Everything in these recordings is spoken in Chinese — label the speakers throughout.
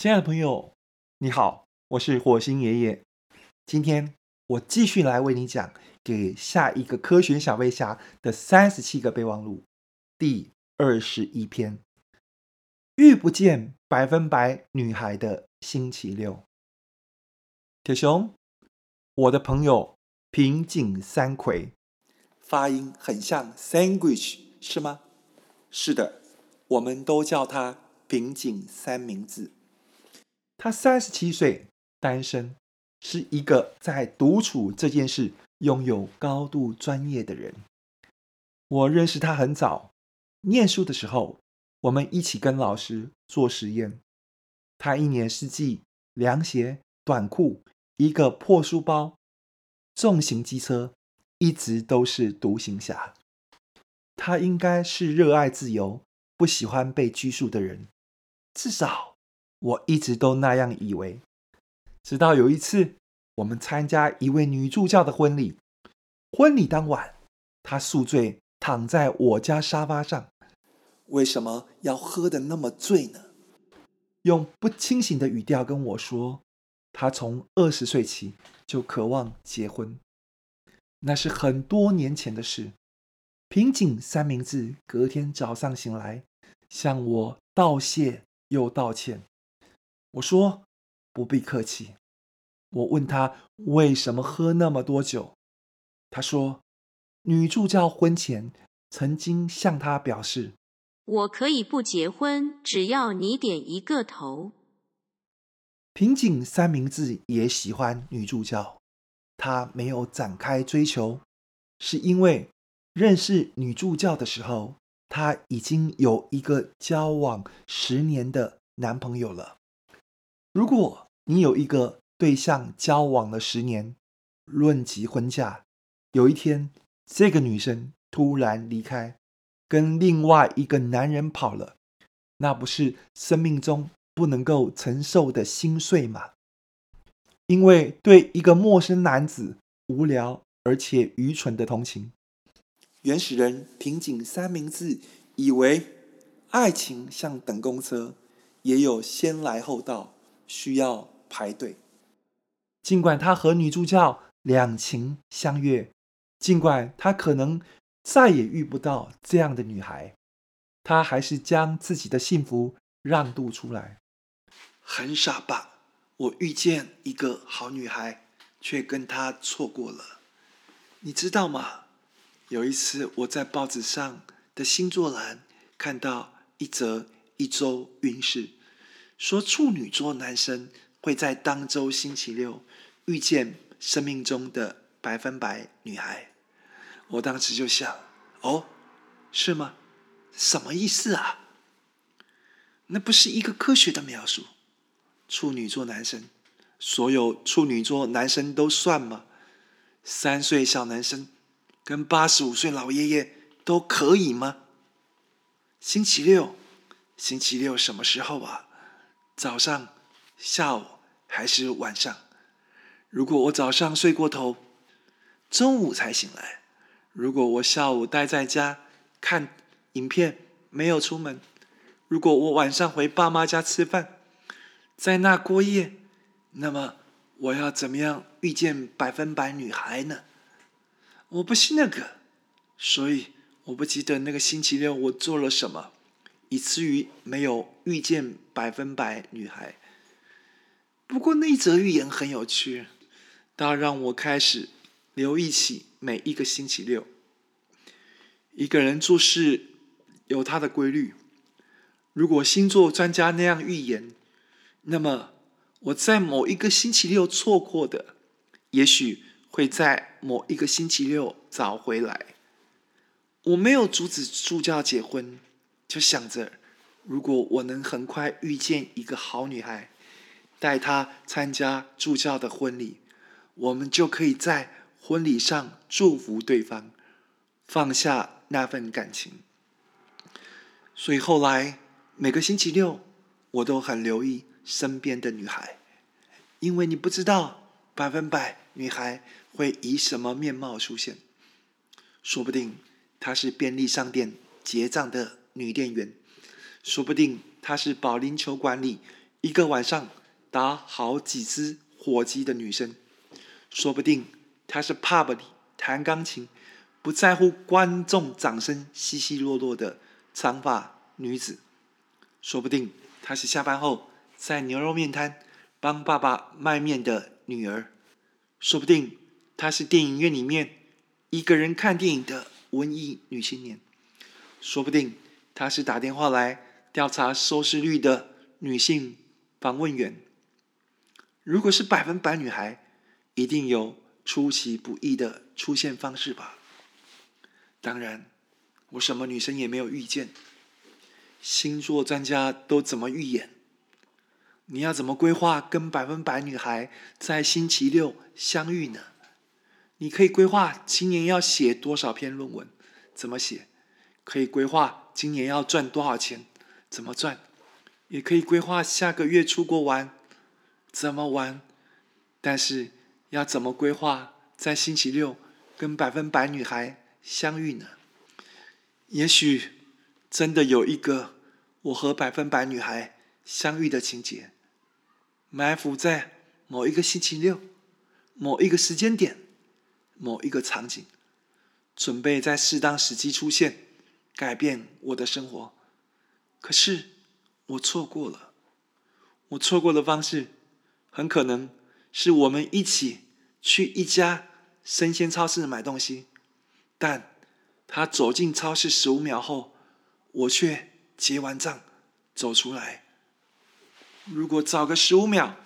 Speaker 1: 亲爱的朋友，你好，我是火星爷爷。今天我继续来为你讲给下一个科学小飞侠的三十七个备忘录第二十一篇：遇不见百分百女孩的星期六。铁熊，我的朋友平井三葵，发音很像 sandwich，是吗？是的，我们都叫他平井三明治。他三十七岁，单身，是一个在独处这件事拥有高度专业的人。我认识他很早，念书的时候，我们一起跟老师做实验。他一年四季，凉鞋、短裤，一个破书包，重型机车，一直都是独行侠。他应该是热爱自由，不喜欢被拘束的人，至少。我一直都那样以为，直到有一次，我们参加一位女助教的婚礼。婚礼当晚，她宿醉躺在我家沙发上。为什么要喝得那么醉呢？用不清醒的语调跟我说，她从二十岁起就渴望结婚。那是很多年前的事。平井三明治隔天早上醒来，向我道谢又道歉。我说不必客气。我问他为什么喝那么多酒，他说女助教婚前曾经向他表示：“
Speaker 2: 我可以不结婚，只要你点一个头。”
Speaker 1: 平井三明治也喜欢女助教，他没有展开追求，是因为认识女助教的时候，他已经有一个交往十年的男朋友了。如果你有一个对象交往了十年，论及婚嫁，有一天这个女生突然离开，跟另外一个男人跑了，那不是生命中不能够承受的心碎吗？因为对一个陌生男子无聊而且愚蠢的同情，原始人平井三明治以为爱情像等公车，也有先来后到。需要排队。尽管他和女助教两情相悦，尽管他可能再也遇不到这样的女孩，他还是将自己的幸福让渡出来。很傻吧？我遇见一个好女孩，却跟她错过了。你知道吗？有一次我在报纸上的星座栏看到一则一周运势。说处女座男生会在当周星期六遇见生命中的百分百女孩，我当时就想：哦，是吗？什么意思啊？那不是一个科学的描述。处女座男生，所有处女座男生都算吗？三岁小男生跟八十五岁老爷爷都可以吗？星期六，星期六什么时候啊？早上、下午还是晚上？如果我早上睡过头，中午才醒来；如果我下午待在家看影片，没有出门；如果我晚上回爸妈家吃饭，在那过夜，那么我要怎么样遇见百分百女孩呢？我不信那个，所以我不记得那个星期六我做了什么。以至于没有遇见百分百女孩。不过那一则寓言很有趣，它让我开始留意起每一个星期六。一个人做事有他的规律。如果星座专家那样预言，那么我在某一个星期六错过的，也许会在某一个星期六找回来。我没有阻止助教结婚。就想着，如果我能很快遇见一个好女孩，带她参加助教的婚礼，我们就可以在婚礼上祝福对方，放下那份感情。所以后来每个星期六，我都很留意身边的女孩，因为你不知道百分百女孩会以什么面貌出现，说不定她是便利商店结账的。女店员，说不定她是保龄球馆里一个晚上打好几只火鸡的女生，说不定她是 pub 里弹钢琴，不在乎观众掌声稀稀落落的长发女子，说不定她是下班后在牛肉面摊帮爸爸卖面的女儿，说不定她是电影院里面一个人看电影的文艺女青年，说不定她是打电话来调查收视率的女性访问员。如果是百分百女孩，一定有出其不意的出现方式吧。当然，我什么女生也没有遇见。星座专家都怎么预言？你要怎么规划跟百分百女孩在星期六相遇呢？你可以规划今年要写多少篇论文，怎么写？可以规划今年要赚多少钱，怎么赚？也可以规划下个月出国玩，怎么玩？但是要怎么规划在星期六跟百分百女孩相遇呢？也许真的有一个我和百分百女孩相遇的情节，埋伏在某一个星期六、某一个时间点、某一个场景，准备在适当时机出现，改变我的生活。可是我错过了，我错过的方式，很可能是我们一起去一家生鲜超市买东西。但他走进超市十五秒后，我却结完账走出来。如果早个十五秒，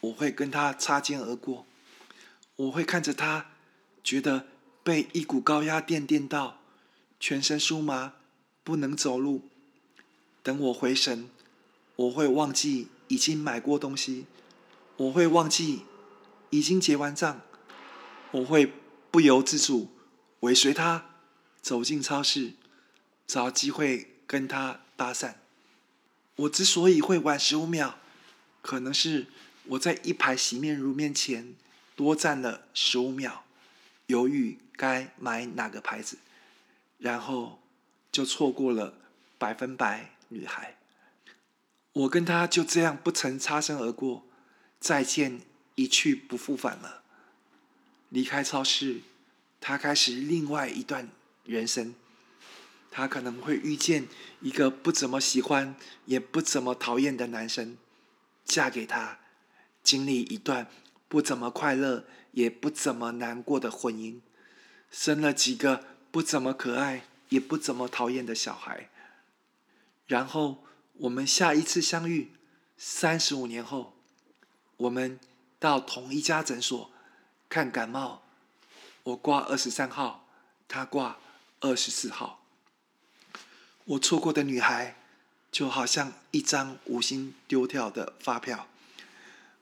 Speaker 1: 我会跟他擦肩而过。我会看着他，觉得被一股高压电电到，全身酥麻，不能走路。等我回神，我会忘记已经买过东西，我会忘记已经结完账，我会不由自主。尾随他走进超市，找机会跟他搭讪。我之所以会晚十五秒，可能是我在一排洗面乳面前多站了十五秒，犹豫该买哪个牌子，然后就错过了百分百女孩。我跟他就这样不曾擦身而过，再见一去不复返了。离开超市。他开始另外一段人生，他可能会遇见一个不怎么喜欢也不怎么讨厌的男生，嫁给他，经历一段不怎么快乐也不怎么难过的婚姻，生了几个不怎么可爱也不怎么讨厌的小孩，然后我们下一次相遇，三十五年后，我们到同一家诊所看感冒。我挂二十三号，他挂二十四号。我错过的女孩，就好像一张无心丢掉的发票。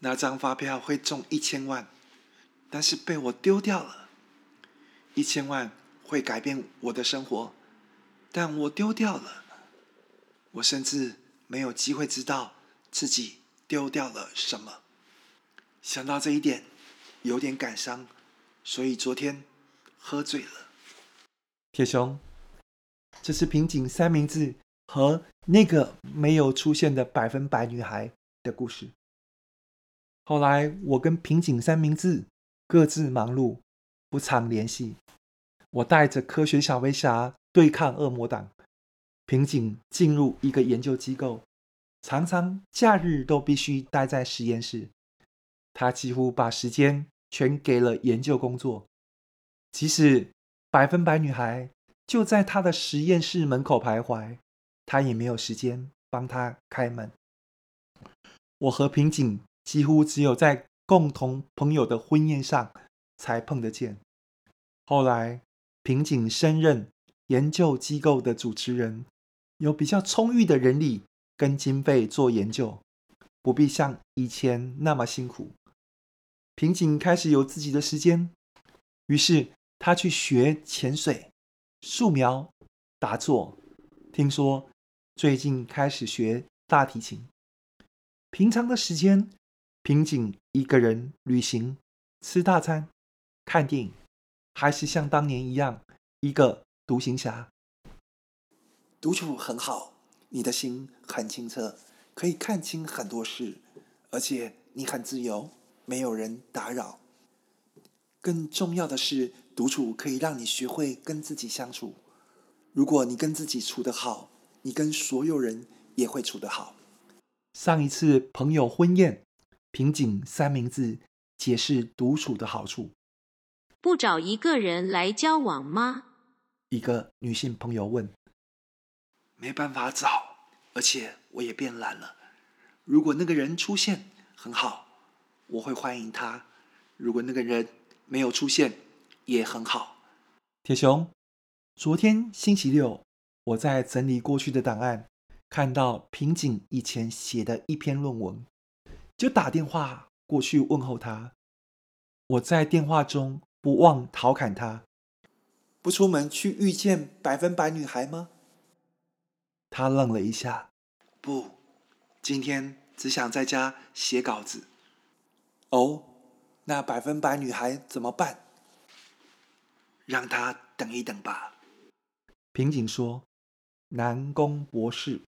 Speaker 1: 那张发票会中一千万，但是被我丢掉了。一千万会改变我的生活，但我丢掉了。我甚至没有机会知道自己丢掉了什么。想到这一点，有点感伤。所以昨天喝醉了，铁雄，这是平井三明治和那个没有出现的百分百女孩的故事。后来我跟平井三明治各自忙碌，不常联系。我带着科学小飞侠对抗恶魔党，平井进入一个研究机构，常常假日都必须待在实验室。他几乎把时间。全给了研究工作，即使百分百女孩就在他的实验室门口徘徊，他也没有时间帮她开门。我和平井几乎只有在共同朋友的婚宴上才碰得见。后来，平井升任研究机构的主持人，有比较充裕的人力跟经费做研究，不必像以前那么辛苦。平井开始有自己的时间，于是他去学潜水、素描、打坐。听说最近开始学大提琴。平常的时间，平井一个人旅行、吃大餐、看电影，还是像当年一样一个独行侠。独处很好，你的心很清澈，可以看清很多事，而且你很自由，没有人打扰。更重要的是，独处可以让你学会跟自己相处。如果你跟自己处得好，你跟所有人也会处得好。上一次朋友婚宴，平井三明治解释独处的好处。
Speaker 2: 不找一个人来交往吗？
Speaker 1: 一个女性朋友问。没办法找，而且我也变懒了。如果那个人出现，很好，我会欢迎他。如果那个人没有出现，也很好。铁雄，昨天星期六，我在整理过去的档案。看到平井以前写的一篇论文，就打电话过去问候他。我在电话中不忘调侃他：“不出门去遇见百分百女孩吗？”他愣了一下：“不，今天只想在家写稿子。”“哦，那百分百女孩怎么办？”“让她等一等吧。”平井说：“南宫博士。”